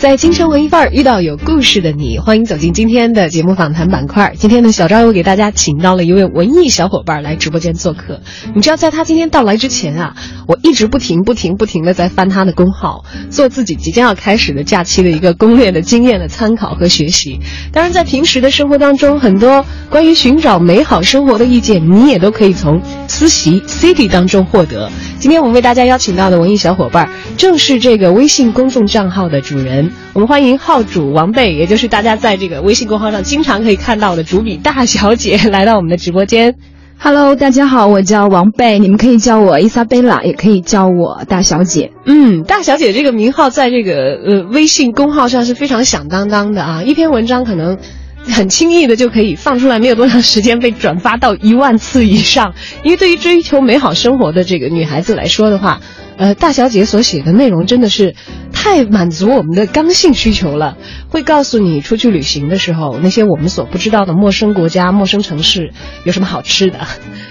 在京城文艺范儿遇到有故事的你，欢迎走进今天的节目访谈板块。今天呢，小赵又给大家请到了一位文艺小伙伴来直播间做客。你知道，在他今天到来之前啊，我一直不停、不停、不停的在翻他的公号，做自己即将要开始的假期的一个攻略的经验的参考和学习。当然，在平时的生活当中，很多关于寻找美好生活的意见，你也都可以从思习 City 当中获得。今天我们为大家邀请到的文艺小伙伴，正是这个微信公众账号的主人。我们欢迎号主王贝，也就是大家在这个微信公号上经常可以看到的主笔大小姐，来到我们的直播间。Hello，大家好，我叫王贝，你们可以叫我伊莎贝拉，也可以叫我大小姐。嗯，大小姐这个名号在这个呃微信公号上是非常响当当的啊，一篇文章可能。很轻易的就可以放出来，没有多长时间被转发到一万次以上。因为对于追求美好生活的这个女孩子来说的话，呃，大小姐所写的内容真的是太满足我们的刚性需求了。会告诉你出去旅行的时候，那些我们所不知道的陌生国家、陌生城市有什么好吃的，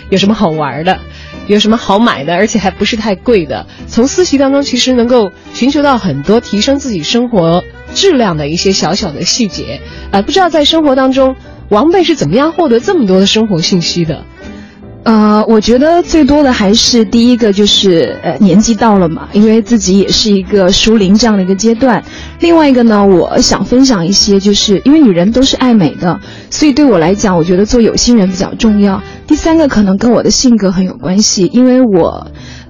有什么好玩的。有什么好买的，而且还不是太贵的。从私习当中，其实能够寻求到很多提升自己生活质量的一些小小的细节。呃，不知道在生活当中，王贝是怎么样获得这么多的生活信息的？呃，我觉得最多的还是第一个就是呃年纪到了嘛，因为自己也是一个熟龄这样的一个阶段。另外一个呢，我想分享一些，就是因为女人都是爱美的，所以对我来讲，我觉得做有心人比较重要。第三个可能跟我的性格很有关系，因为我。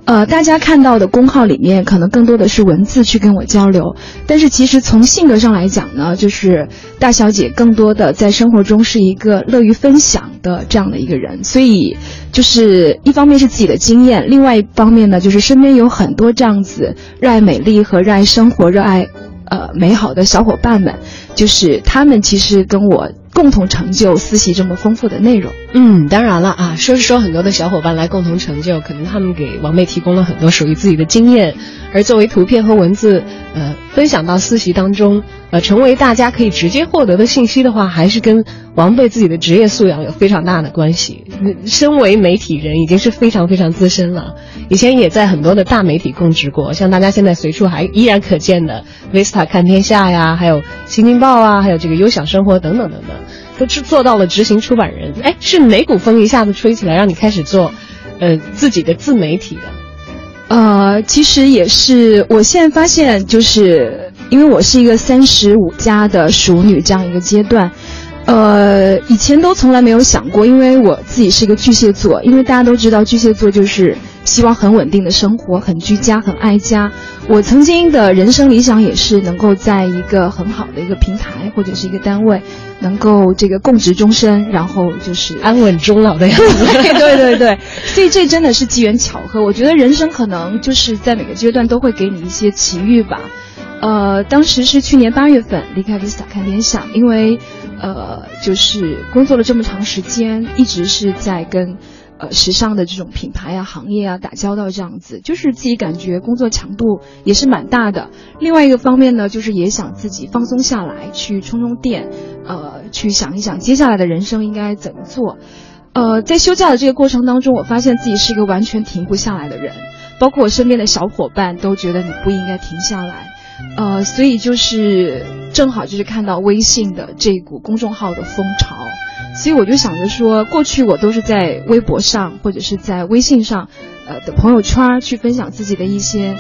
呃，大家看到的公号里面可能更多的是文字去跟我交流，但是其实从性格上来讲呢，就是大小姐更多的在生活中是一个乐于分享的这样的一个人，所以就是一方面是自己的经验，另外一方面呢，就是身边有很多这样子热爱美丽和热爱生活、热爱呃美好的小伙伴们，就是他们其实跟我。共同成就思习这么丰富的内容，嗯，当然了啊，说是说很多的小伙伴来共同成就，可能他们给王贝提供了很多属于自己的经验，而作为图片和文字，呃，分享到思习当中，呃，成为大家可以直接获得的信息的话，还是跟王贝自己的职业素养有非常大的关系。身为媒体人，已经是非常非常资深了，以前也在很多的大媒体供职过，像大家现在随处还依然可见的 Vista 看天下呀，还有新京报啊，还有这个优享生活等等等等。都是做到了执行出版人，哎，是哪股风一下子吹起来，让你开始做，呃，自己的自媒体的？呃，其实也是，我现在发现，就是因为我是一个三十五加的熟女这样一个阶段，呃，以前都从来没有想过，因为我自己是一个巨蟹座，因为大家都知道巨蟹座就是希望很稳定的生活，很居家，很爱家。我曾经的人生理想也是能够在一个很好的一个平台或者是一个单位，能够这个共职终身，然后就是安稳终老的样子。对对对对，所以这真的是机缘巧合。我觉得人生可能就是在每个阶段都会给你一些奇遇吧。呃，当时是去年八月份离开 Vista 看天下，因为呃，就是工作了这么长时间，一直是在跟。呃，时尚的这种品牌啊、行业啊打交道这样子，就是自己感觉工作强度也是蛮大的。另外一个方面呢，就是也想自己放松下来，去充充电，呃，去想一想接下来的人生应该怎么做。呃，在休假的这个过程当中，我发现自己是一个完全停不下来的人，包括我身边的小伙伴都觉得你不应该停下来。呃，所以就是正好就是看到微信的这股公众号的风潮。所以我就想着说，过去我都是在微博上或者是在微信上，呃的朋友圈去分享自己的一些，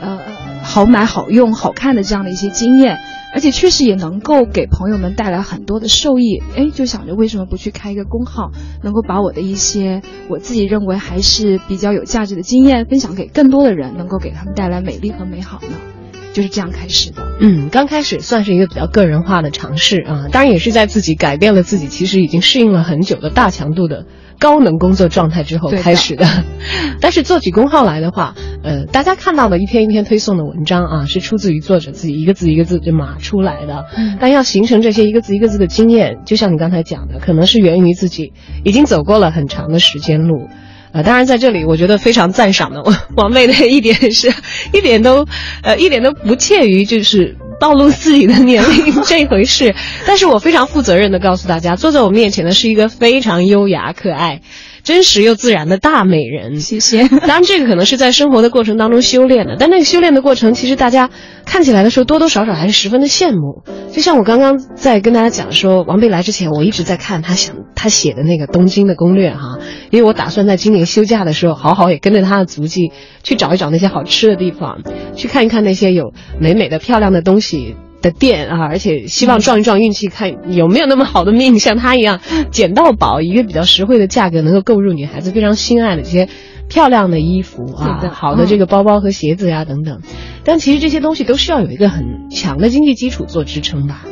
呃好买好用好看的这样的一些经验，而且确实也能够给朋友们带来很多的受益。哎，就想着为什么不去开一个公号，能够把我的一些我自己认为还是比较有价值的经验分享给更多的人，能够给他们带来美丽和美好呢？就是这样开始的。嗯，刚开始算是一个比较个人化的尝试啊，当然也是在自己改变了自己其实已经适应了很久的大强度的高能工作状态之后开始的。但是做起公号来的话，呃，大家看到的一篇一篇推送的文章啊，是出自于作者自己一个字一个字就码出来的。嗯但要形成这些一个字一个字的经验，就像你刚才讲的，可能是源于自己已经走过了很长的时间路。呃，当然，在这里我觉得非常赞赏的王王妹的一点是，一点都，呃，一点都不怯于就是暴露自己的年龄 这一回事。但是我非常负责任的告诉大家，坐在我面前的是一个非常优雅、可爱、真实又自然的大美人。谢谢。当然，这个可能是在生活的过程当中修炼的，但那个修炼的过程，其实大家看起来的时候，多多少少还是十分的羡慕。就像我刚刚在跟大家讲说，王贝来之前，我一直在看他想他写的那个东京的攻略哈，因为我打算在今年休假的时候，好好也跟着他的足迹去找一找那些好吃的地方，去看一看那些有美美的、漂亮的东西。的店啊，而且希望撞一撞运气，看有没有那么好的命，像他一样捡到宝，以一个比较实惠的价格能够购入女孩子非常心爱的这些漂亮的衣服啊，的好的这个包包和鞋子呀、等等。但其实这些东西都需要有一个很强的经济基础做支撑吧。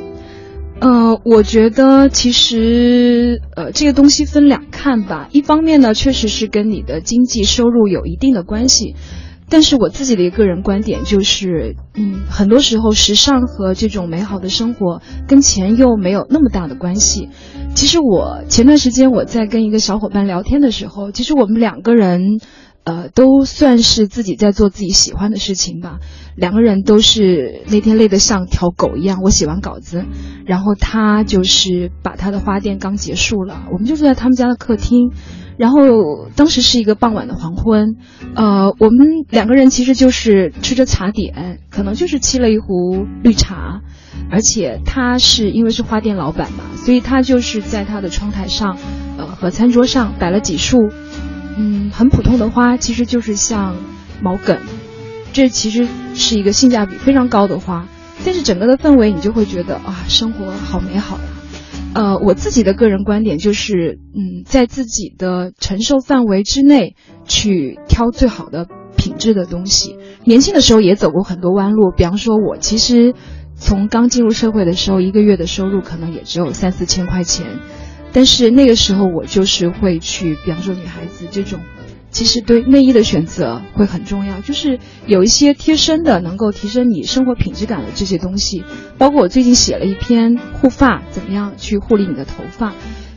呃，我觉得其实呃这个东西分两看吧。一方面呢，确实是跟你的经济收入有一定的关系，但是我自己的一个个人观点就是，嗯，很多时候时尚和这种美好的生活跟钱又没有那么大的关系。其实我前段时间我在跟一个小伙伴聊天的时候，其实我们两个人。呃，都算是自己在做自己喜欢的事情吧。两个人都是那天累得像条狗一样。我写完稿子，然后他就是把他的花店刚结束了，我们就坐在他们家的客厅，然后当时是一个傍晚的黄昏，呃，我们两个人其实就是吃着茶点，可能就是沏了一壶绿茶，而且他是因为是花店老板嘛，所以他就是在他的窗台上，呃和餐桌上摆了几束。嗯，很普通的花，其实就是像毛茛，这其实是一个性价比非常高的花，但是整个的氛围你就会觉得啊，生活好美好呀。呃，我自己的个人观点就是，嗯，在自己的承受范围之内去挑最好的品质的东西。年轻的时候也走过很多弯路，比方说，我其实从刚进入社会的时候，一个月的收入可能也只有三四千块钱。但是那个时候我就是会去，比方说女孩子这种，其实对内衣的选择会很重要，就是有一些贴身的能够提升你生活品质感的这些东西。包括我最近写了一篇护发，怎么样去护理你的头发，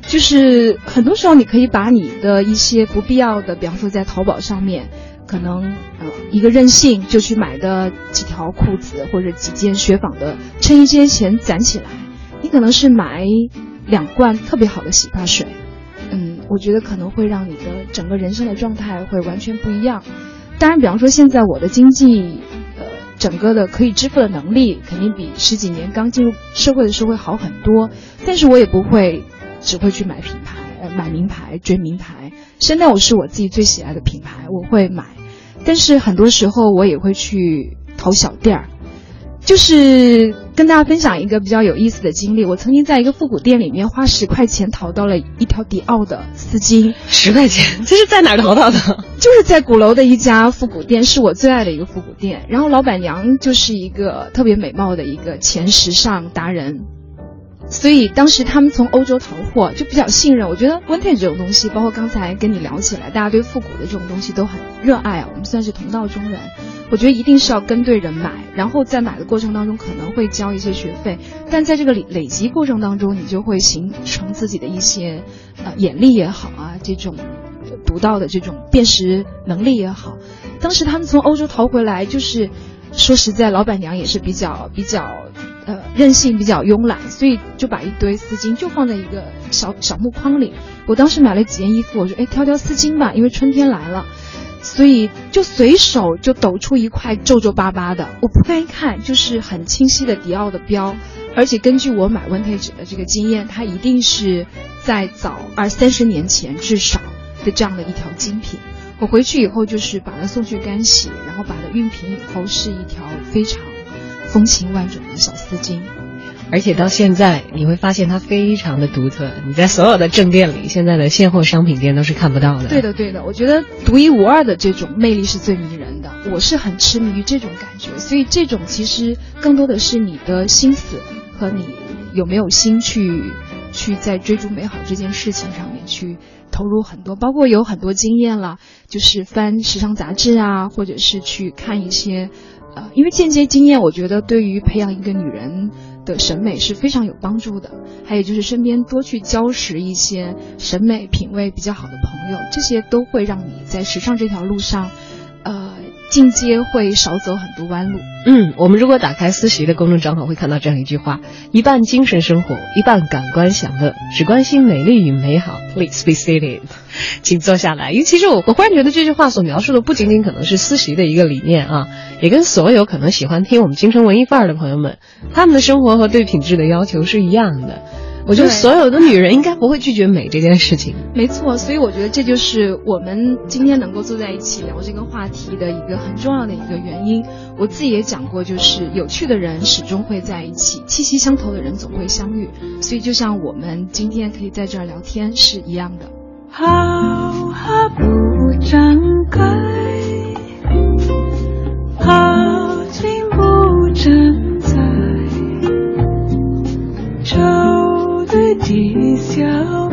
就是很多时候你可以把你的一些不必要的，比方说在淘宝上面，可能呃一个任性就去买的几条裤子或者几件雪纺的衬衣，这些钱攒起来，你可能是买。两罐特别好的洗发水，嗯，我觉得可能会让你的整个人生的状态会完全不一样。当然，比方说现在我的经济，呃，整个的可以支付的能力肯定比十几年刚进入社会的时候会好很多，但是我也不会只会去买品牌，呃，买名牌追名牌。现在我是我自己最喜爱的品牌，我会买，但是很多时候我也会去淘小店儿。就是跟大家分享一个比较有意思的经历，我曾经在一个复古店里面花十块钱淘到了一条迪奥的丝巾，十块钱，这是在哪儿淘到的？就是在鼓楼的一家复古店，是我最爱的一个复古店。然后老板娘就是一个特别美貌的一个前时尚达人，所以当时他们从欧洲淘货就比较信任。我觉得 vintage 这种东西，包括刚才跟你聊起来，大家对复古的这种东西都很热爱啊，我们算是同道中人。我觉得一定是要跟对人买，然后在买的过程当中可能会交一些学费，但在这个累累积过程当中，你就会形成自己的一些呃眼力也好啊，这种独到的这种辨识能力也好。当时他们从欧洲淘回来，就是说实在，老板娘也是比较比较呃任性，比较慵懒，所以就把一堆丝巾就放在一个小小木筐里。我当时买了几件衣服，我说哎挑挑丝巾吧，因为春天来了。所以就随手就抖出一块皱皱巴巴的，我不该看，就是很清晰的迪奥的标，而且根据我买 vintage 的这个经验，它一定是在早二三十年前至少的这样的一条精品。我回去以后就是把它送去干洗，然后把它熨平以后是一条非常风情万种的小丝巾。而且到现在你会发现它非常的独特，你在所有的正店里，现在的现货商品店都是看不到的。对的，对的，我觉得独一无二的这种魅力是最迷人的，我是很痴迷于这种感觉，所以这种其实更多的是你的心思和你有没有心去去在追逐美好这件事情上面去投入很多，包括有很多经验了，就是翻时尚杂志啊，或者是去看一些。因为间接经验，我觉得对于培养一个女人的审美是非常有帮助的。还有就是身边多去交识一些审美品味比较好的朋友，这些都会让你在时尚这条路上，呃。进阶会少走很多弯路。嗯，我们如果打开思琪的公众账号，会看到这样一句话：一半精神生活，一半感官享乐，只关心美丽与美好。Please be seated，请坐下来。因为其实我我忽然觉得这句话所描述的不仅仅可能是思琪的一个理念啊，也跟所有可能喜欢听我们京城文艺范儿的朋友们，他们的生活和对品质的要求是一样的。我觉得所有的女人应该不会拒绝美这件事情。没错，所以我觉得这就是我们今天能够坐在一起聊这个话题的一个很重要的一个原因。我自己也讲过，就是有趣的人始终会在一起，气息相投的人总会相遇。所以就像我们今天可以在这儿聊天是一样的。好好不张开，好景不站在。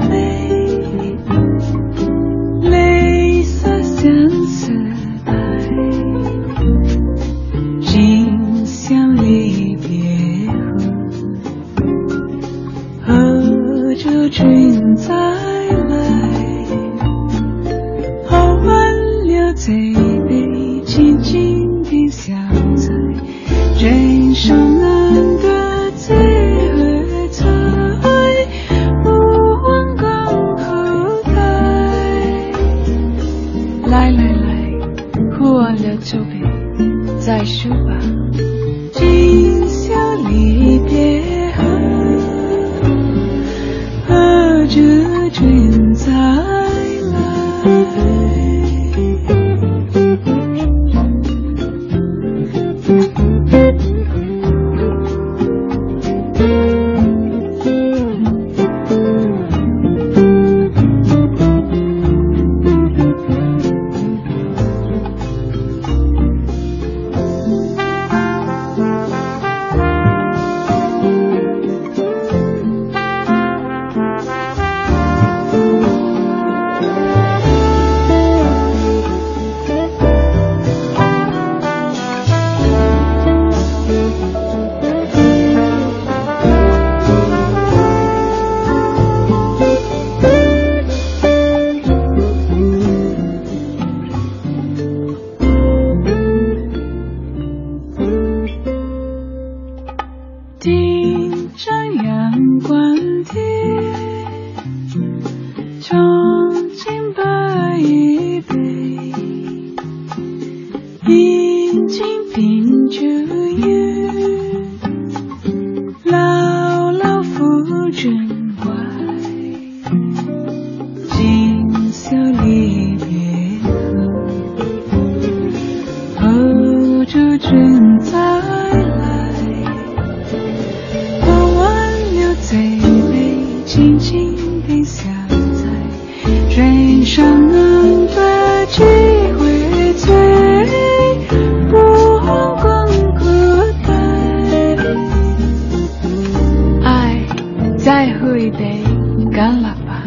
再喝一杯干了吧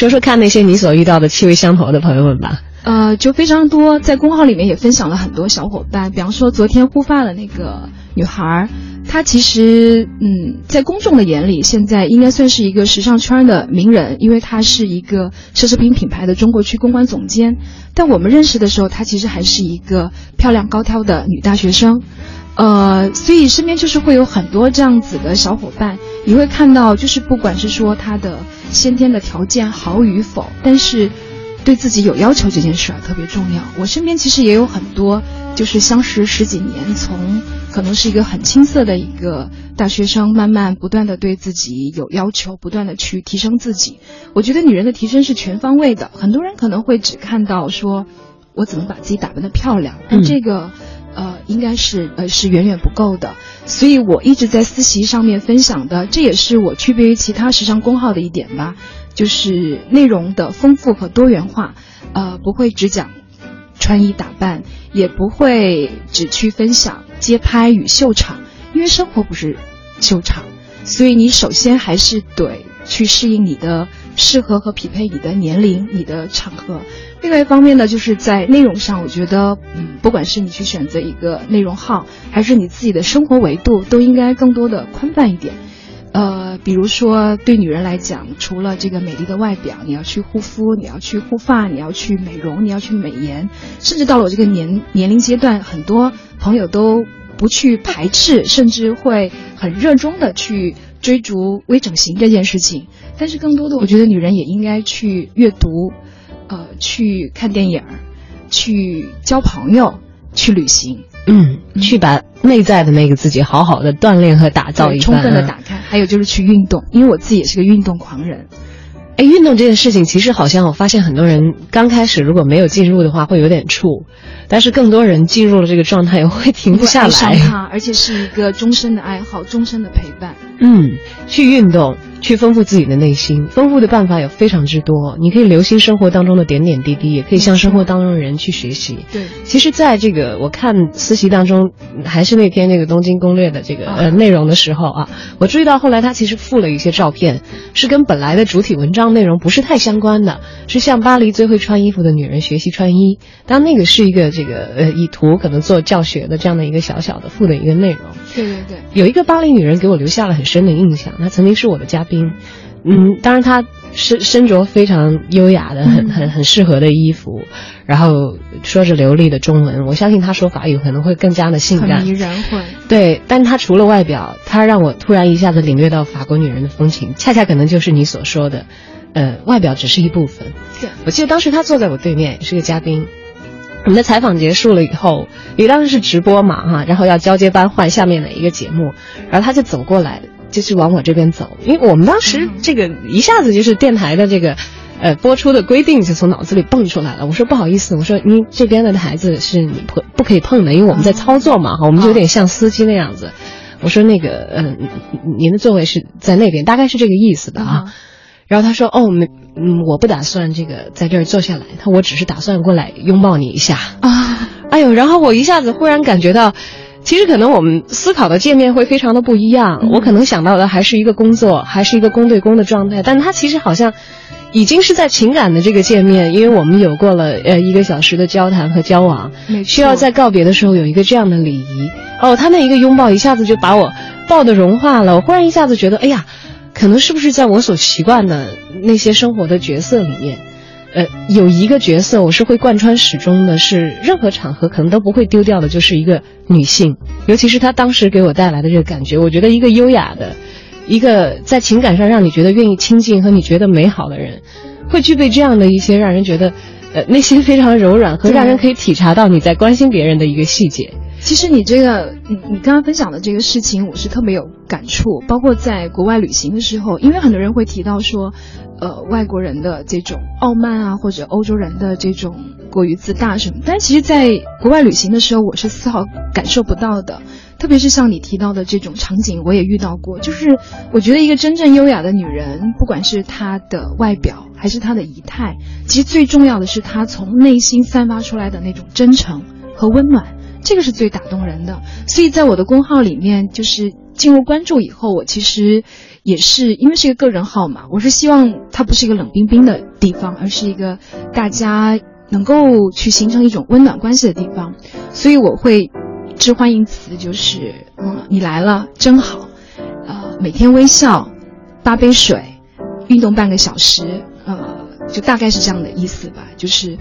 说说看那些你所遇到的气味相投的朋友们吧。呃，就非常多，在公号里面也分享了很多小伙伴，比方说昨天护发的那个女孩，她其实，嗯，在公众的眼里，现在应该算是一个时尚圈的名人，因为她是一个奢侈品品牌的中国区公关总监。但我们认识的时候，她其实还是一个漂亮高挑的女大学生。呃，所以身边就是会有很多这样子的小伙伴，你会看到，就是不管是说他的先天的条件好与否，但是对自己有要求这件事儿特别重要。我身边其实也有很多，就是相识十几年，从可能是一个很青涩的一个大学生，慢慢不断的对自己有要求，不断的去提升自己。我觉得女人的提升是全方位的，很多人可能会只看到说，我怎么把自己打扮的漂亮，但这个。应该是呃是远远不够的，所以我一直在私习上面分享的，这也是我区别于其他时尚公号的一点吧，就是内容的丰富和多元化，呃，不会只讲穿衣打扮，也不会只去分享街拍与秀场，因为生活不是秀场，所以你首先还是得去适应你的适合和匹配你的年龄、你的场合。另外一方面呢，就是在内容上，我觉得，嗯，不管是你去选择一个内容号，还是你自己的生活维度，都应该更多的宽泛一点。呃，比如说对女人来讲，除了这个美丽的外表，你要去护肤，你要去护发，你要去美容，你要去美颜，甚至到了我这个年年龄阶段，很多朋友都不去排斥，甚至会很热衷的去追逐微整形这件事情。但是更多的，我觉得女人也应该去阅读。呃，去看电影，去交朋友，去旅行，嗯，去把内在的那个自己好好的锻炼和打造一充分的打开。还有就是去运动，因为我自己也是个运动狂人。哎，运动这件事情，其实好像我发现很多人刚开始如果没有进入的话，会有点怵，但是更多人进入了这个状态，会停不下来。而且是一个终身的爱好，终身的陪伴。嗯，去运动。去丰富自己的内心，丰富的办法有非常之多。你可以留心生活当中的点点滴滴，也可以向生活当中的人去学习。对，其实，在这个我看私习当中，还是那篇那个东京攻略的这个呃内容的时候啊，我注意到后来他其实附了一些照片，是跟本来的主体文章内容不是太相关的，是向巴黎最会穿衣服的女人学习穿衣。当那个是一个这个呃以图可能做教学的这样的一个小小的附的一个内容。对对对，有一个巴黎女人给我留下了很深的印象，她曾经是我的嘉宾。宾，嗯，当然他身身着非常优雅的、很很很适合的衣服，然后说着流利的中文，我相信他说法语可能会更加的性感、迷人。会对，但他除了外表，他让我突然一下子领略到法国女人的风情，恰恰可能就是你所说的，呃，外表只是一部分。对，我记得当时他坐在我对面，是个嘉宾。我们的采访结束了以后，因为当时是直播嘛，哈，然后要交接班换下面的一个节目，然后他就走过来。就是往我这边走，因为我们当时这个一下子就是电台的这个，呃，播出的规定就从脑子里蹦出来了。我说不好意思，我说您这边的台子是你不不可以碰的，因为我们在操作嘛，哈，我们就有点像司机那样子。我说那个，嗯，您的座位是在那边，大概是这个意思的啊。然后他说，哦，没，嗯，我不打算这个在这儿坐下来，他我只是打算过来拥抱你一下啊。哎呦，然后我一下子忽然感觉到。其实可能我们思考的界面会非常的不一样，我可能想到的还是一个工作，还是一个公对公的状态，但他其实好像已经是在情感的这个界面，因为我们有过了呃一个小时的交谈和交往，需要在告别的时候有一个这样的礼仪。哦，他那一个拥抱一下子就把我抱得融化了，我忽然一下子觉得，哎呀，可能是不是在我所习惯的那些生活的角色里面。呃，有一个角色我是会贯穿始终的，是任何场合可能都不会丢掉的，就是一个女性。尤其是她当时给我带来的这个感觉，我觉得一个优雅的，一个在情感上让你觉得愿意亲近和你觉得美好的人，会具备这样的一些让人觉得，呃，内心非常柔软和让人可以体察到你在关心别人的一个细节。其实你这个，你你刚刚分享的这个事情，我是特别有感触。包括在国外旅行的时候，因为很多人会提到说。呃，外国人的这种傲慢啊，或者欧洲人的这种过于自大什么，但其实，在国外旅行的时候，我是丝毫感受不到的。特别是像你提到的这种场景，我也遇到过。就是我觉得一个真正优雅的女人，不管是她的外表还是她的仪态，其实最重要的是她从内心散发出来的那种真诚和温暖，这个是最打动人的。所以在我的公号里面，就是进入关注以后，我其实。也是因为是一个个人号嘛，我是希望它不是一个冷冰冰的地方，而是一个大家能够去形成一种温暖关系的地方，所以我会致欢迎词就是嗯，你来了真好，呃，每天微笑，八杯水，运动半个小时，呃，就大概是这样的意思吧。就是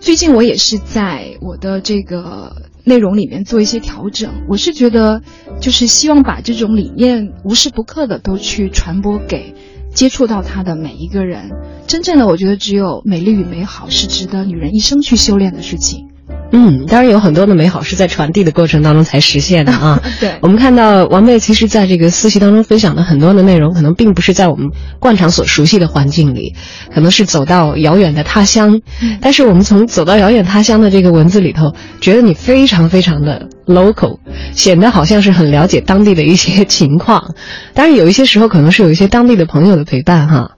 最近我也是在我的这个内容里面做一些调整，我是觉得就是希望把这种理念无时不刻的都去传播给接触到他的每一个人。真正的，我觉得只有美丽与美好是值得女人一生去修炼的事情。嗯，当然有很多的美好是在传递的过程当中才实现的啊。对我们看到王贝其实在这个私习当中分享的很多的内容，可能并不是在我们惯常所熟悉的环境里，可能是走到遥远的他乡。嗯但是我们从走到遥远他乡的这个文字里头，觉得你非常非常的 local，显得好像是很了解当地的一些情况。当然有一些时候可能是有一些当地的朋友的陪伴哈。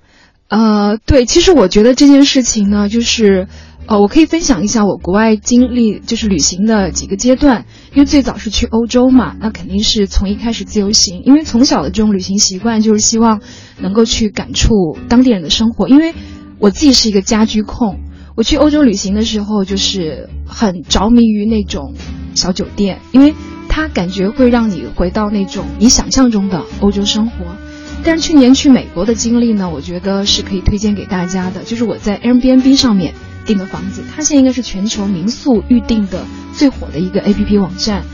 呃，对，其实我觉得这件事情呢，就是，呃，我可以分享一下我国外经历，就是旅行的几个阶段。因为最早是去欧洲嘛，那肯定是从一开始自由行，因为从小的这种旅行习惯就是希望能够去感触当地人的生活。因为我自己是一个家居控，我去欧洲旅行的时候就是很着迷于那种小酒店，因为它感觉会让你回到那种你想象中的欧洲生活。但是去年去美国的经历呢，我觉得是可以推荐给大家的。就是我在 Airbnb 上面订的房子，它现在应该是全球民宿预订的最火的一个 APP 网站。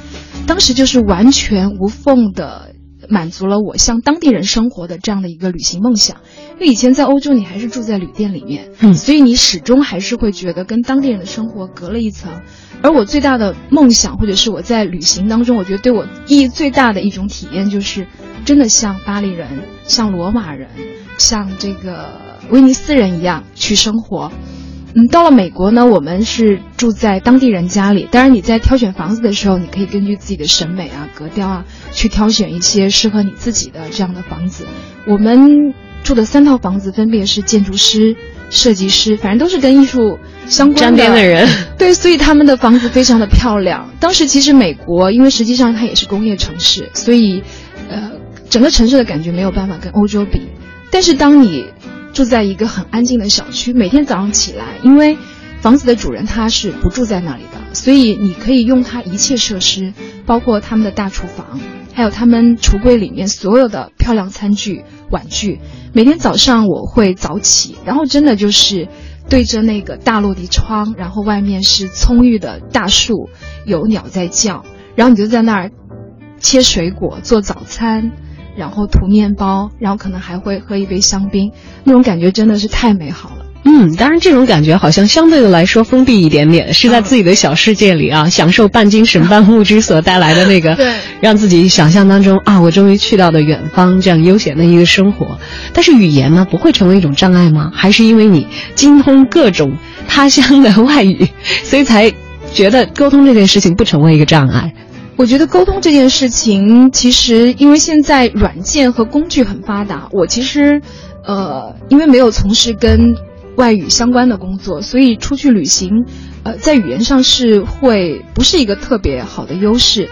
当时就是完全无缝的满足了我像当地人生活的这样的一个旅行梦想。因为以前在欧洲，你还是住在旅店里面，嗯所以你始终还是会觉得跟当地人的生活隔了一层。而我最大的梦想，或者是我在旅行当中，我觉得对我意义最大的一种体验，就是真的像巴黎人、像罗马人、像这个威尼斯人一样去生活。嗯，到了美国呢，我们是住在当地人家里。当然，你在挑选房子的时候，你可以根据自己的审美啊、格调啊，去挑选一些适合你自己的这样的房子。我们住的三套房子分别是建筑师、设计师，反正都是跟艺术相关的人，对，所以他们的房子非常的漂亮。当时其实美国，因为实际上它也是工业城市，所以，呃，整个城市的感觉没有办法跟欧洲比。但是当你住在一个很安静的小区，每天早上起来，因为房子的主人他是不住在那里的，所以你可以用他一切设施，包括他们的大厨房，还有他们橱柜里面所有的漂亮餐具、碗具。每天早上我会早起，然后真的就是对着那个大落地窗，然后外面是葱郁的大树，有鸟在叫，然后你就在那儿切水果、做早餐。然后涂面包，然后可能还会喝一杯香槟，那种感觉真的是太美好了。嗯，当然这种感觉好像相对的来说封闭一点点，是在自己的小世界里啊，享受半精神半物质所带来的那个，对让自己想象当中啊，我终于去到了远方这样悠闲的一个生活。但是语言呢，不会成为一种障碍吗？还是因为你精通各种他乡的外语，所以才觉得沟通这件事情不成为一个障碍？我觉得沟通这件事情，其实因为现在软件和工具很发达，我其实，呃，因为没有从事跟外语相关的工作，所以出去旅行，呃，在语言上是会不是一个特别好的优势。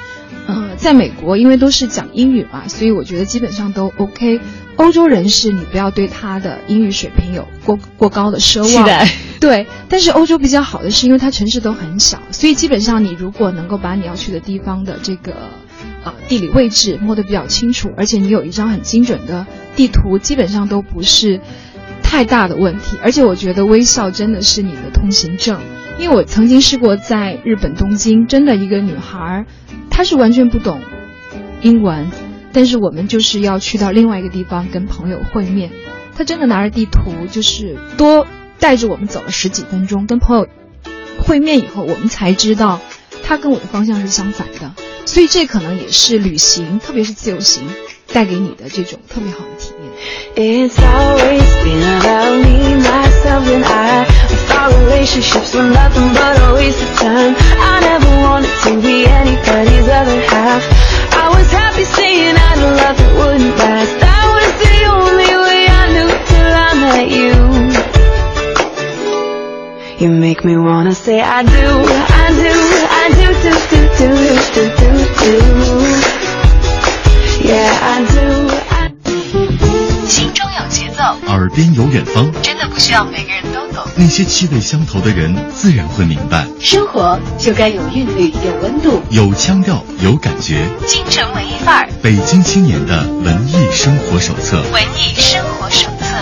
呃，在美国，因为都是讲英语嘛，所以我觉得基本上都 OK。欧洲人士，你不要对他的英语水平有过过高的奢望。期待 对，但是欧洲比较好的是，因为它城市都很小，所以基本上你如果能够把你要去的地方的这个呃地理位置摸得比较清楚，而且你有一张很精准的地图，基本上都不是太大的问题。而且我觉得微笑真的是你的通行证，因为我曾经试过在日本东京，真的一个女孩儿，她是完全不懂英文，但是我们就是要去到另外一个地方跟朋友会面，她真的拿着地图，就是多带着我们走了十几分钟，跟朋友会面以后，我们才知道她跟我的方向是相反的，所以这可能也是旅行，特别是自由行带给你的这种特别好的体验。It's always been about me, myself, and I. I thought relationships were nothing but a waste of time. I never wanted to be anybody's other half. I was happy saying I had a love that wouldn't last. That was the only way I knew till I met you. You make me wanna say I do, I do, I do, do, do, do, do, do, do. Yeah, I do. I 心中有节奏，耳边有远方，真的不 不需要每个人都懂。那些气味相投的人自然会明白。生活就该有韵律、有温度，有腔调，有感觉。京城文艺范儿，北京青年的文艺生活手册。文艺生活手册。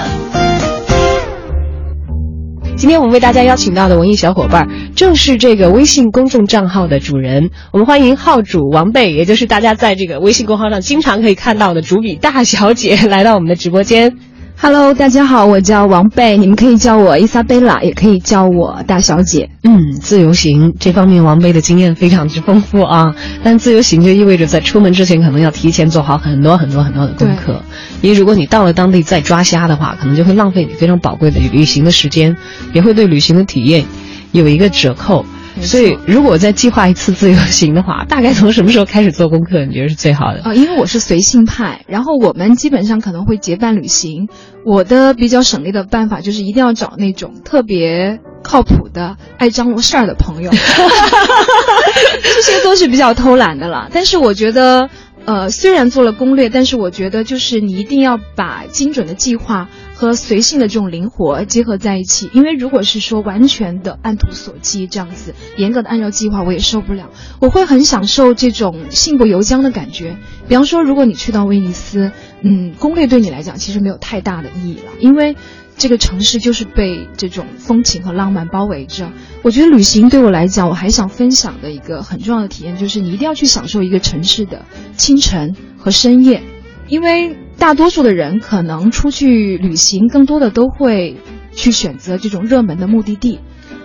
今天我们为大家邀请到的文艺小伙伴，正是这个微信公众账号的主人。我们欢迎号主王贝，也就是大家在这个微信公号上经常可以看到的主笔大小姐，来到我们的直播间。Hello，大家好，我叫王贝，你们可以叫我伊莎贝拉，也可以叫我大小姐。嗯，自由行这方面，王贝的经验非常之丰富啊。但自由行就意味着在出门之前，可能要提前做好很多很多很多的功课。因为如果你到了当地再抓瞎的话，可能就会浪费你非常宝贵的旅行的时间，也会对旅行的体验有一个折扣。所以，如果再计划一次自由行的话，大概从什么时候开始做功课？你觉得是最好的？呃，因为我是随性派，然后我们基本上可能会结伴旅行。我的比较省力的办法就是一定要找那种特别靠谱的、爱张罗事儿的朋友。这些都是比较偷懒的了，但是我觉得。呃，虽然做了攻略，但是我觉得就是你一定要把精准的计划和随性的这种灵活结合在一起。因为如果是说完全的按图索骥这样子，严格的按照计划，我也受不了。我会很享受这种信步由缰的感觉。比方说，如果你去到威尼斯，嗯，攻略对你来讲其实没有太大的意义了，因为这个城市就是被这种风情和浪漫包围着。我觉得旅行对我来讲，我还想分享的一个很重要的体验，就是你一定要去享受一个城市的清晨和深夜，因为大多数的人可能出去旅行，更多的都会去选择这种热门的目的地。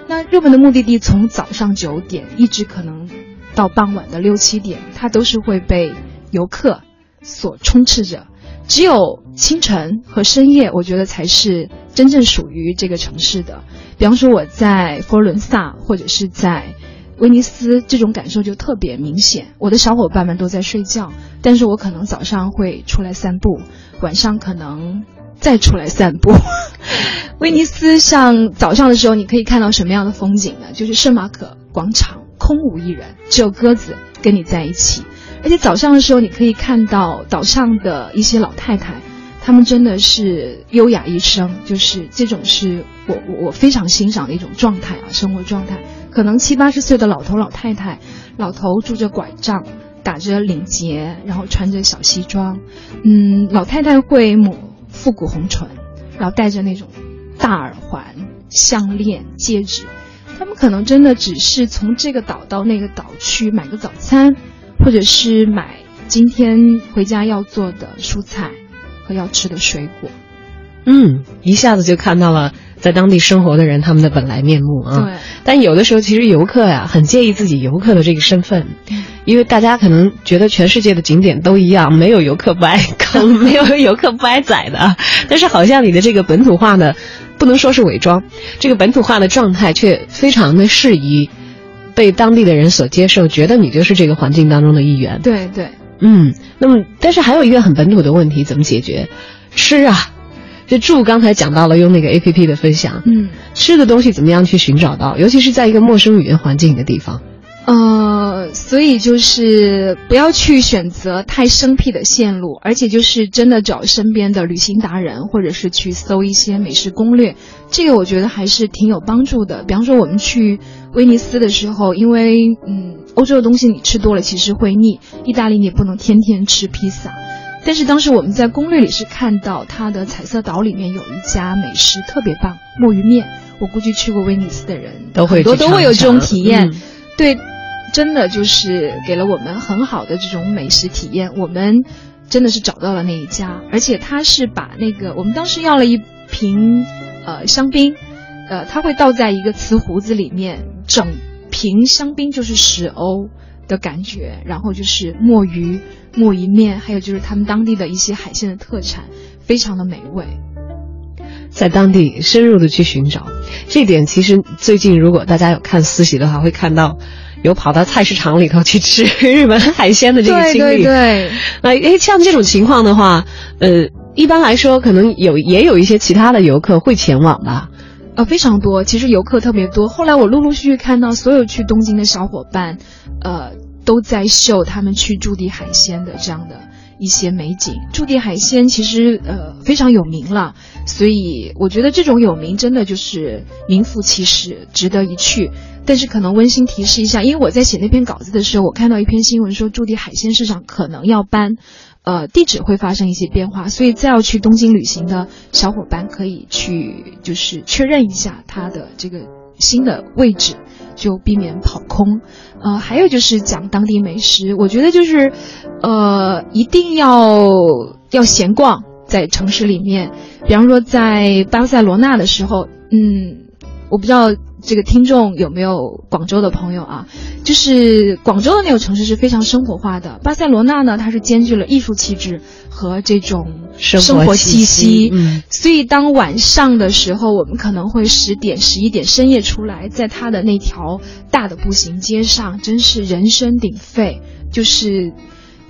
那热门的目的地从早上九点一直可能到傍晚的六七点，它都是会被游客所充斥着。只有清晨和深夜，我觉得才是真正属于这个城市的。比方说我在佛罗伦萨或者是在威尼斯，这种感受就特别明显。我的小伙伴们都在睡觉，但是我可能早上会出来散步，晚上可能再出来散步。威尼斯像早上的时候，你可以看到什么样的风景呢？就是圣马可广场空无一人，只有鸽子跟你在一起。而且早上的时候，你可以看到岛上的一些老太太，她们真的是优雅一生，就是这种是我我我非常欣赏的一种状态啊，生活状态。可能七八十岁的老头老太太，老头拄着拐杖，打着领结，然后穿着小西装，嗯，老太太会抹复古红唇，然后戴着那种大耳环、项链、戒指。他们可能真的只是从这个岛到那个岛去买个早餐。或者是买今天回家要做的蔬菜和要吃的水果，嗯，一下子就看到了在当地生活的人他们的本来面目啊。对。但有的时候，其实游客呀很介意自己游客的这个身份，嗯、因为大家可能觉得全世界的景点都一样，没有游客不爱坑，没有游客不爱宰的。但是好像你的这个本土化呢，不能说是伪装，这个本土化的状态却非常的适宜。被当地的人所接受，觉得你就是这个环境当中的一员。对对，嗯，那么但是还有一个很本土的问题，怎么解决？吃啊，这住刚才讲到了用那个 A P P 的分享，嗯，吃的东西怎么样去寻找到？尤其是在一个陌生语言环境的地方。呃，所以就是不要去选择太生僻的线路，而且就是真的找身边的旅行达人，或者是去搜一些美食攻略，这个我觉得还是挺有帮助的。比方说我们去威尼斯的时候，因为嗯，欧洲的东西你吃多了其实会腻，意大利你也不能天天吃披萨。但是当时我们在攻略里是看到它的彩色岛里面有一家美食特别棒，墨鱼面。我估计去过威尼斯的人都会很多都会有这种体验，嗯、对。真的就是给了我们很好的这种美食体验，我们真的是找到了那一家，而且他是把那个我们当时要了一瓶呃香槟，呃，他会倒在一个瓷壶子里面，整瓶香槟就是十欧的感觉，然后就是墨鱼、墨鱼面，还有就是他们当地的一些海鲜的特产，非常的美味。在当地深入的去寻找，这点其实最近如果大家有看私席的话，会看到。有跑到菜市场里头去吃日本海鲜的这个经历，对对对。那诶，像这种情况的话，呃，一般来说可能有也有一些其他的游客会前往吧。呃，非常多，其实游客特别多。后来我陆陆续续看到所有去东京的小伙伴，呃，都在秀他们去驻地海鲜的这样的一些美景。驻地海鲜其实呃非常有名了，所以我觉得这种有名真的就是名副其实，值得一去。但是可能温馨提示一下，因为我在写那篇稿子的时候，我看到一篇新闻说驻地海鲜市场可能要搬，呃，地址会发生一些变化，所以再要去东京旅行的小伙伴可以去就是确认一下它的这个新的位置，就避免跑空。呃，还有就是讲当地美食，我觉得就是，呃，一定要要闲逛在城市里面，比方说在巴塞罗那的时候，嗯，我不知道这个听众有没有广州的朋友啊，就是广州的那个城市是非常生活化的，巴塞罗那呢，它是兼具了艺术气质和这种生活气气息嗯。所以当晚上的时候，我们可能会十点、十一点深夜出来，在它的那条大的步行街上，真是人声鼎沸，就是。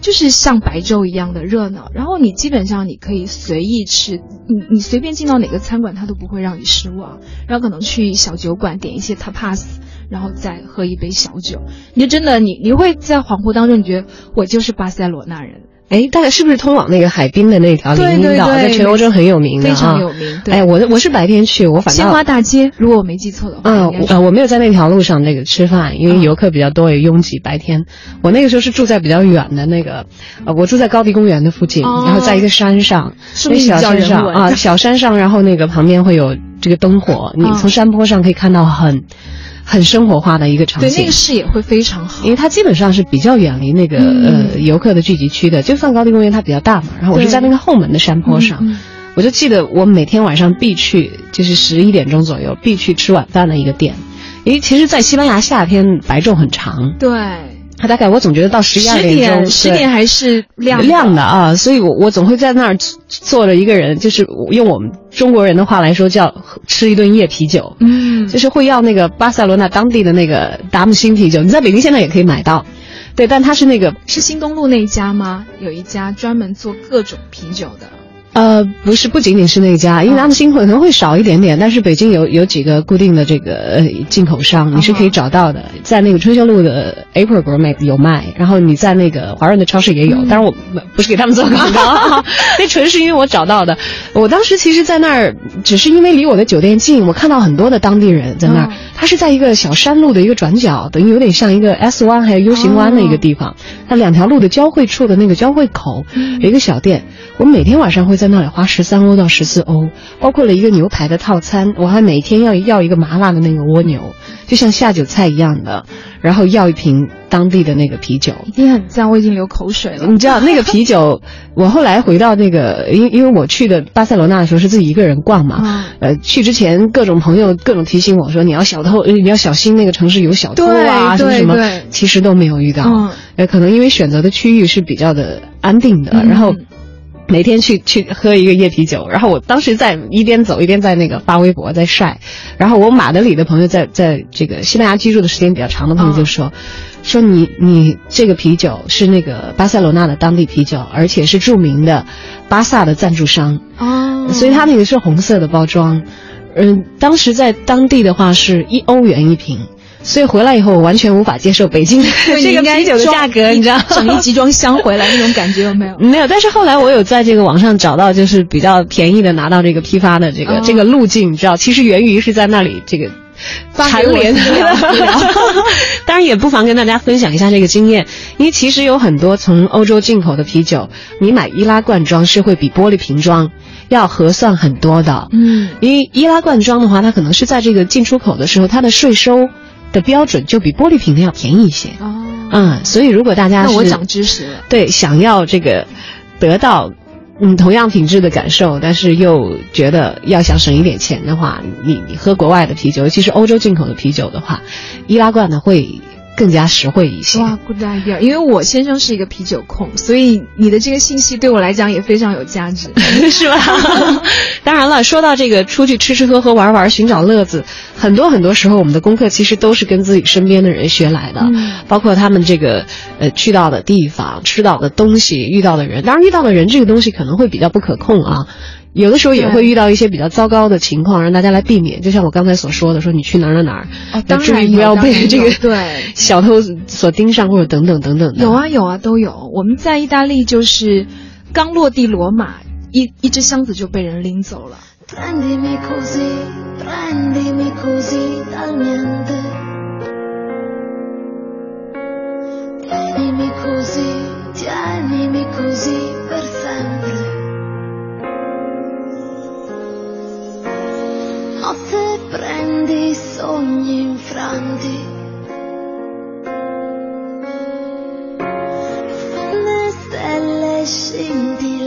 就是像白昼一样的热闹，然后你基本上你可以随意吃，你你随便进到哪个餐馆，它都不会让你失望。然后可能去小酒馆点一些 tapas，然后再喝一杯小酒，你就真的你你会在恍惚当中，你觉得我就是巴塞罗那人，哎，大概是不是通往那个海滨的那条林荫道，在全欧洲很有名的非常啊有名。对，哎，我我是白天去，我反正鲜花大街，如果我没记错的话，嗯，呃，我没有在那条路上那个吃饭，因为嗯游客比较多，也拥挤。白天，我那个时候是住在比较远的那个，呃，我住在高地公园的附近，哦。然后在一个山上，那小山上啊，小山上，然后那个旁边会有这个灯火，你嗯。从山坡上可以看到很很生活化的一个场景对那个。视野会非常好因。为它基本上是比较远离那个、嗯呃游客的聚集区的，就算高地公园它比较大嘛，然后我是在那个后门的山坡上，嗯嗯我就记得我每天晚上必去，就是十一点钟左右必去吃晚饭的一个店。因为其实，在西班牙夏天白昼很长，对，它大概我总觉得到十一二点钟，点十点还是亮亮的啊，所以我我总会在那儿坐着一个人，就是用我们中国人的话来说叫吃一顿夜啤酒，嗯，就是会要那个巴塞罗那当地的那个达姆星啤酒，你在北京现在也可以买到，对，但它是那个是新东路那一家吗？有一家专门做各种啤酒的。呃，不是，不仅仅是那家，因为他们新会可能会少一点点，但是北京有有几个固定的这个呃进口商，你是可以找到的，在那个春秀路的 April Gourmet 有卖，然后你在那个华润的超市也有，当然我不是给他们做广告，那纯是因为我找到的。我当时其实，在那儿只是因为离我的酒店近，我看到很多的当地人在那儿哦，它是在一个小山路的一个转角，等于有点像一个 S 弯还有 U 型弯的一个地方，它两条路的交汇处的那个交汇口有一个小店，我每天晚上会在那里花十三欧到十四欧，包括了一个牛排的套餐，我还每天要要一个麻辣的那个蜗牛，就像下酒菜一样的，然后要一瓶当地的那个啤酒。一定很赞，我已经流口水了。你知道那个啤酒，我后来回到那个，因因为我去的巴塞罗那的时候是自己一个人逛嘛，嗯呃，去之前各种朋友各种提醒我说你要小偷，呃你要小心那个城市有小偷啊，什么什么，其实都没有遇到。嗯呃，可能因为选择的区域是比较的安定的，嗯然后。每天去去喝一个夜啤酒，然后我当时在一边走一边在那个发微博在晒，然后我马德里的朋友在在这个西班牙居住的时间比较长的朋友就说，说你你这个啤酒是那个巴塞罗那的当地啤酒，而且是著名的巴萨的赞助商，哦，所以它那个是红色的包装，嗯，当时在当地的话是一欧元一瓶。所以回来以后，我完全无法接受北京的 这个啤酒的价格，你知道？整一集装箱回来那种感觉有没有？没有，但是后来我有在这个网上找到，就是比较便宜的拿到这个批发的这个、哦这个路径，你知道，其实源于是在那里这个发联 当然也不妨跟大家分享一下这个经验，因为其实有很多从欧洲进口的啤酒，你买易拉罐装是会比玻璃瓶装要合算很多的。嗯，因为易拉罐装的话，它可能是在这个进出口的时候，它的税收的标准就比玻璃瓶的要便宜一些。哦，嗯，所以如果大家是那我讲知识了。对，想要这个得到嗯同样品质的感受，但是又觉得要想省一点钱的话，你你喝国外的啤酒，尤其是欧洲进口的啤酒的话，易拉罐呢会更加实惠一些。哇，good idea！因为我先生是一个啤酒控，所以你的这个信息对我来讲也非常有价值。是吧？当然了，说到这个出去吃吃喝喝玩玩，寻找乐子，很多很多时候我们的功课其实都是跟自己身边的人学来的，嗯包括他们这个呃去到的地方、吃到的东西、遇到的人。当然，遇到的人这个东西可能会比较不可控啊。有的时候也会遇到一些比较糟糕的情况，让大家来避免。就像我刚才所说的，说你去哪儿哪儿哪儿，哦要当然有注意不要被这个对 小偷所盯上或者等等等等的。有啊有啊都有。我们在意大利就是刚落地罗马，一一只箱子就被人拎走了。Notte prendi sogni infranti. Fonde stelle scintillanti.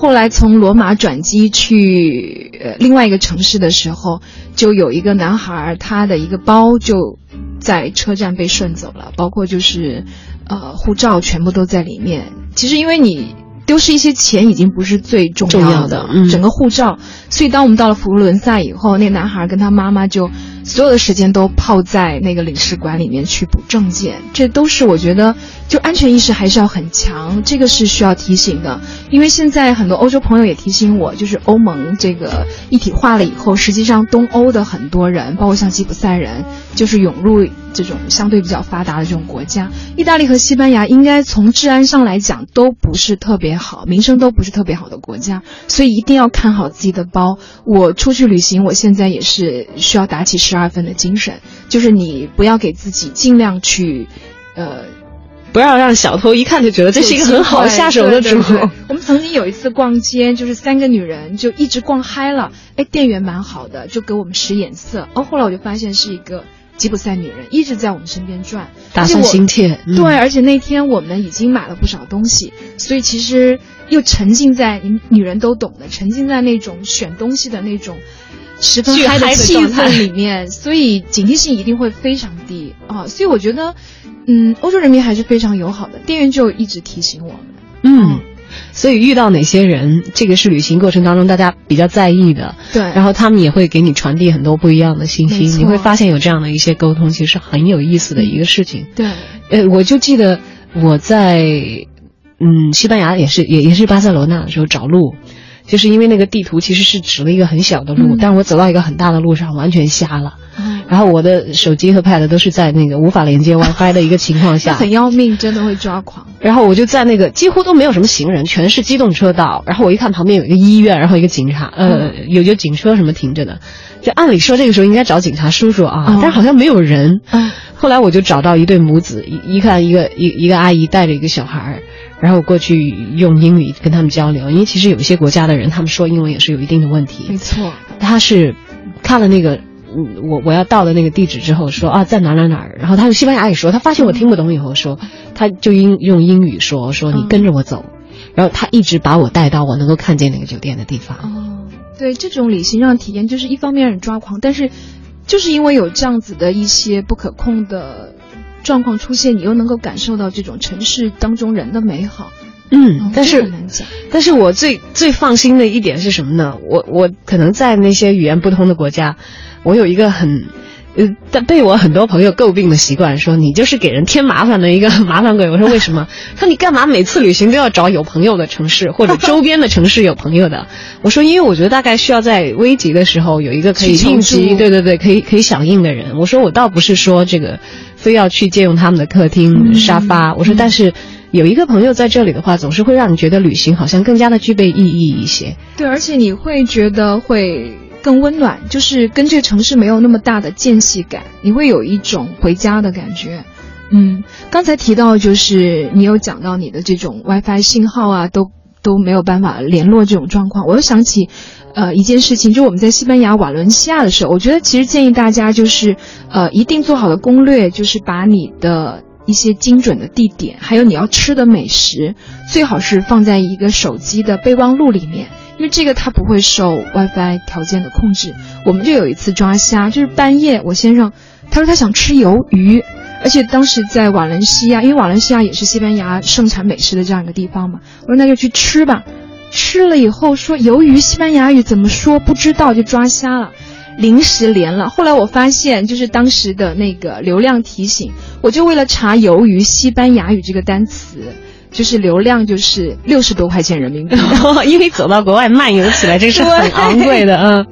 后来从罗马转机去呃另外一个城市的时候，就有一个男孩儿，他的一个包就在车站被顺走了，包括就是呃护照全部都在里面。其实因为你丢失一些钱已经不是最重重要要的嗯整个护照。所以当我们到了佛罗伦萨以后，那男孩跟他妈妈就所有的时间都泡在那个领事馆里面去补证件，这都是我觉得就安全意识还是要很强，这个是需要提醒的。因为现在很多欧洲朋友也提醒我，就是欧盟这个一体化了以后，实际上东欧的很多人，包括像吉普赛人，就是涌入这种相对比较发达的这种国家。意大利和西班牙应该从治安上来讲都不是特别好，民生都不是特别好的国家，所以一定要看好自己的包。我出去旅行，我现在也是需要打起十二分的精神，就是你不要给自己尽量去，呃。不要让小偷一看就觉得这是一个很好下手的我们曾经有一次逛街，就是三个女人就一直逛嗨了，哎，店员蛮好的，就给我们使眼色。哦，后来我就发现是一个吉普赛女人一直在我们身边转，打算而且我心切。嗯对，而且那天我们已经买了不少东西，所以其实又沉浸在你女人都懂的，沉浸在那种选东西的那种十分巨嗨的气氛里面，所以警惕性一定会非常低啊。所以我觉得，嗯，欧洲人民还是非常友好的，店员就一直提醒我们。嗯，所以遇到哪些人，这个是旅行过程当中大家比较在意的。对，然后他们也会给你传递很多不一样的信息，你会发现有这样的一些沟通，其实是很有意思的一个事情。对，呃，我就记得我在嗯西班牙也是也也是巴塞罗那的时候找路，就是因为那个地图其实是指了一个很小的路，嗯但是我走到一个很大的路上完全瞎了。嗯，然后我的手机和 Pad 都是在那个无法连接 WiFi 的一个情况下，很要命，真的会抓狂。然后我就在那个几乎都没有什么行人，全是机动车道。然后我一看旁边有一个医院，然后一个警察，呃，有有警车什么停着的。就按理说这个时候应该找警察叔叔啊，嗯但是好像没有人。嗯后来我就找到一对母子，一一看一个一一个阿姨带着一个小孩儿，然后我过去用英语跟他们交流，因为其实有一些国家的人他们说英文也是有一定的问题。没错，他是看了那个，嗯，我我要到的那个地址之后说啊，在哪哪哪儿，然后他用西班牙语说，他发现我听不懂以后说，他就英用英语说说你跟着我走，然后他一直把我带到我能够看见那个酒店的地方。哦，对，这种旅行让体验就是一方面让人抓狂，但是就是因为有这样子的一些不可控的状况出现，你又能够感受到这种城市当中人的美好。嗯，但是。但是我最最放心的一点是什么呢？我我可能在那些语言不通的国家，我有一个很。呃，但被我很多朋友诟病的习惯，说你就是给人添麻烦的一个 麻烦鬼。我说为什么？说你干嘛每次旅行都要找有朋友的城市或者周边的城市有朋友的？我说因为我觉得大概需要在危急的时候有一个可以应急，对对对，可以可以响应的人。我说我倒不是说这个非要去借用他们的客厅、嗯沙发，我说但是有一个朋友在这里的话，总是会让你觉得旅行好像更加的具备意义一些。对，而且你会觉得会更温暖，就是跟这个城市没有那么大的间隙感，你会有一种回家的感觉。嗯，刚才提到就是你有讲到你的这种 WiFi 信号啊，都都没有办法联络这种状况，我又想起。呃，一件事情，就我们在西班牙瓦伦西亚的时候，我觉得其实建议大家就是，呃，一定做好的攻略，就是把你的一些精准的地点，还有你要吃的美食，最好是放在一个手机的备忘录里面，因为这个它不会受 WiFi 条件的控制。我们就有一次抓虾，就是半夜，我先生他说他想吃鱿鱼，而且当时在瓦伦西亚，因为瓦伦西亚也是西班牙盛产美食的这样一个地方嘛，我说那就去吃吧。吃了以后说鱿鱼西班牙语怎么说不知道就抓瞎了。临时连了，后来我发现就是当时的那个流量提醒，我就为了查鱿鱼西班牙语这个单词，就是流量就是六十多块钱人民币。因为走到国外漫游起来，这是很昂贵的，嗯。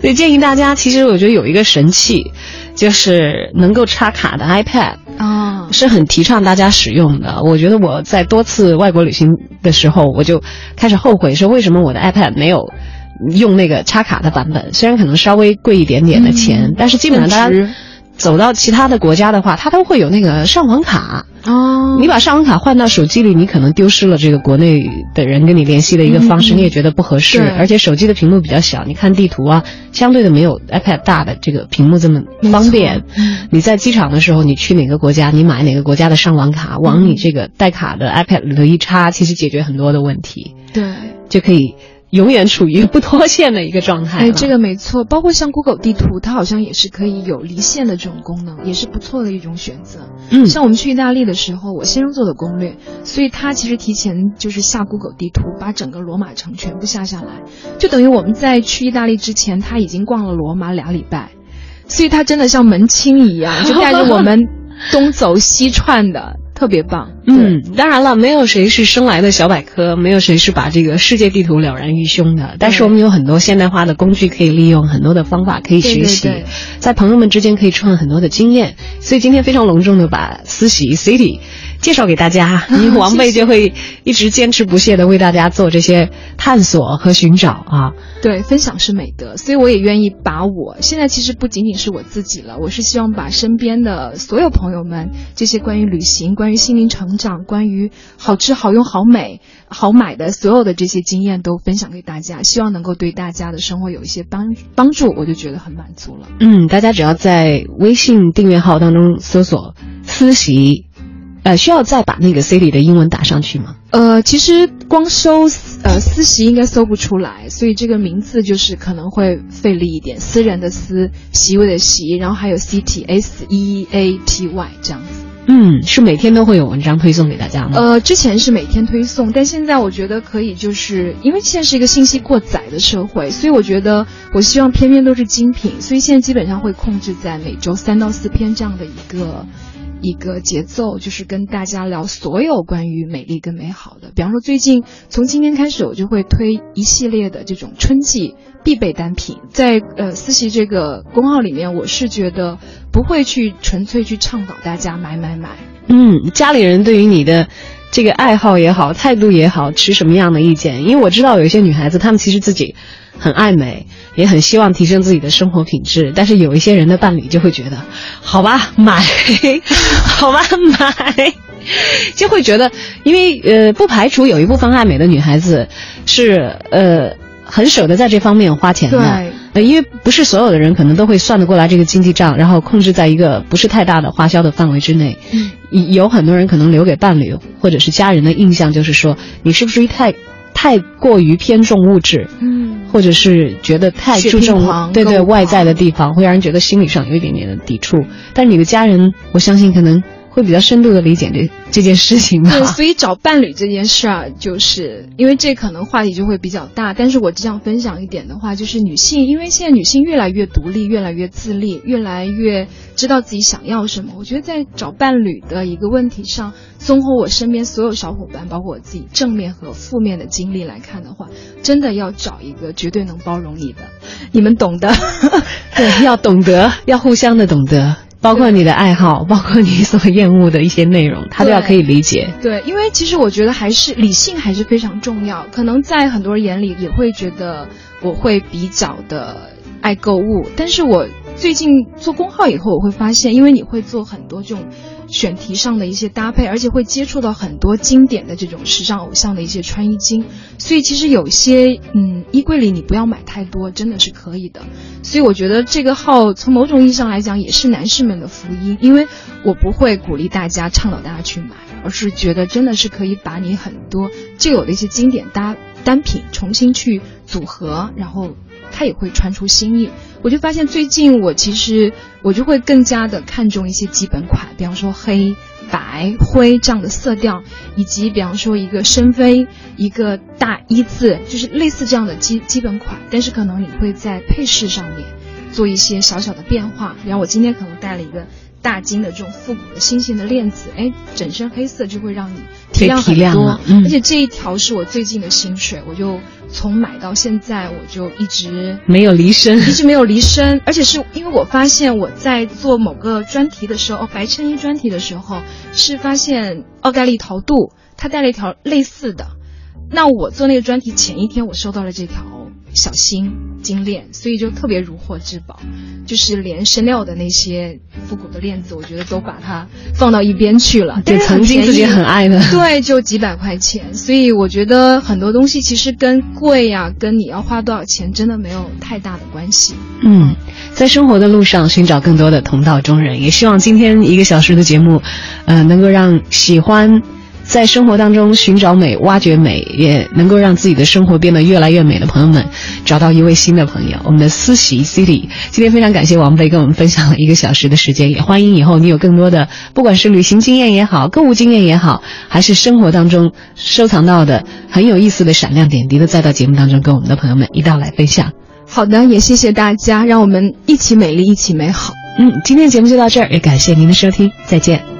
所以建议大家，其实我觉得有一个神器，就是能够插卡的 iPad。啊，是很提倡大家使用的。我觉得我在多次外国旅行的时候，我就开始后悔说，为什么我的 iPad 没有用那个插卡的版本？虽然可能稍微贵一点点的钱，嗯但是基本上大家走到其他的国家的话，它都会有那个上网卡。哦你把上网卡换到手机里，你可能丢失了这个国内的人跟你联系的一个方式，你也觉得不合适对。而且手机的屏幕比较小，你看地图啊，相对的没有 iPad 大的这个屏幕这么方便。嗯你在机场的时候，你去哪个国家，你买哪个国家的上网卡，往你这个带卡的 iPad 里头一插，其实解决很多的问题，对。就可以永远处于不脱线的一个状态了。哎，这个没错，包括像 Google 地图，它好像也是可以有离线的这种功能，也是不错的一种选择。嗯，像我们去意大利的时候，我先生做的攻略，所以他其实提前就是下 Google 地图，把整个罗马城全部下下来，就等于我们在去意大利之前，他已经逛了罗马俩礼拜，所以他真的像门清一样，就带着我们东走西串的，特别棒。嗯，当然了，没有谁是生来的小百科，没有谁是把这个世界地图了然于胸的。但是我们有很多现代化的工具可以利用，很多的方法可以学习，对对对在朋友们之间可以串很多的经验。所以今天非常隆重的把思喜 City 介绍给大家，因为王贝就会一直坚持不懈的为大家做这些探索和寻找啊。对，分享是美德，所以我也愿意把我现在其实不仅仅是我自己了，我是希望把身边的所有朋友们这些关于旅行、关于心灵成长、关于好吃、好用、好美、好买的所有的这些经验都分享给大家，希望能够对大家的生活有一些帮帮助，我就觉得很满足了。嗯，大家只要在微信订阅号当中搜索“思习”，呃，需要再把那个 “city” 的英文打上去吗？呃，其实光搜呃私习应该搜不出来，所以这个名字就是可能会费力一点。私人的私，席位的席，然后还有 city s e a t y 这样子。嗯，是每天都会有文章推送给大家吗？呃，之前是每天推送，但现在我觉得可以，就是因为现在是一个信息过载的社会，所以我觉得我希望篇篇都是精品，所以现在基本上会控制在每周三到四篇这样的一个。一个节奏就是跟大家聊所有关于美丽跟美好的，比方说最近从今天开始，我就会推一系列的这种春季必备单品，在呃思琪这个公号里面，我是觉得不会去纯粹去倡导大家买买买。嗯，家里人对于你的这个爱好也好，态度也好，持什么样的意见？因为我知道有一些女孩子，她们其实自己。很爱美，也很希望提升自己的生活品质，但是有一些人的伴侣就会觉得，好吧，买，好吧，买，就会觉得，因为呃，不排除有一部分爱美的女孩子是呃很舍得在这方面花钱的，呃，因为不是所有的人可能都会算得过来这个经济账，然后控制在一个不是太大的花销的范围之内。嗯，有很多人可能留给伴侣或者是家人的印象就是说，你是不是太。太过于偏重物质，嗯，或者是觉得太注重对对外在的地方，会让人觉得心理上有一点点的抵触。但是你的家人，我相信可能。会比较深度的理解这这件事情吧。对，所以找伴侣这件事儿，就是因为这可能话题就会比较大。但是我只想分享一点的话，就是女性，因为现在女性越来越独立，越来越自立，越来越知道自己想要什么。我觉得在找伴侣的一个问题上，综合我身边所有小伙伴，包括我自己正面和负面的经历来看的话，真的要找一个绝对能包容你的，你们懂的。对，要懂得，要互相的懂得。包括你的爱好，包括你所厌恶的一些内容，他都要可以理解。对，因为其实我觉得还是理性还是非常重要。可能在很多人眼里也会觉得我会比较的爱购物，但是我最近做公号以后，我会发现，因为你会做很多这种。选题上的一些搭配，而且会接触到很多经典的这种时尚偶像的一些穿衣经，所以其实有些嗯衣柜里你不要买太多，真的是可以的。所以我觉得这个号从某种意义上来讲也是男士们的福音，因为我不会鼓励大家倡导大家去买，而是觉得真的是可以把你很多旧有的一些经典搭单品重新去组合，然后它也会穿出新意。我就发现最近我其实我就会更加的看重一些基本款，比方说黑白灰这样的色调，以及比方说一个深 V 一个大一字，就是类似这样的基基本款，但是可能你会在配饰上面做一些小小的变化。比方我今天可能带了一个。大金的这种复古的新型的链子，哎，整身黑色就会让你提亮很多。而且这一条是我最近的心水，我就从买到现在，我就一直没有离身，一直没有离身。而且是因为我发现我在做某个专题的时候，哦，白衬衣专题的时候，是发现奥黛丽陶杜她带了一条类似的。那我做那个专题前一天，我收到了这条。小心精炼，所以就特别如获至宝，就是连 Chanel 的那些复古的链子，我觉得都把它放到一边去了。对，曾经自己很爱的，对，就几百块钱。所以我觉得很多东西其实跟贵呀，跟你要花多少钱，真的没有太大的关系。嗯，在生活的路上寻找更多的同道中人，也希望今天一个小时的节目，呃，能够让喜欢。在生活当中寻找美、挖掘美，也能够让自己的生活变得越来越美的朋友们，找到一位新的朋友。我们的思习 City，今天非常感谢王贝跟我们分享了一个小时的时间，也欢迎以后你有更多的，不管是旅行经验也好，购物经验也好，还是生活当中收藏到的很有意思的闪亮点滴，都再到节目当中跟我们的朋友们一道来分享。好的，也谢谢大家，让我们一起美丽，一起美好。嗯，今天节目就到这儿，也感谢您的收听，再见。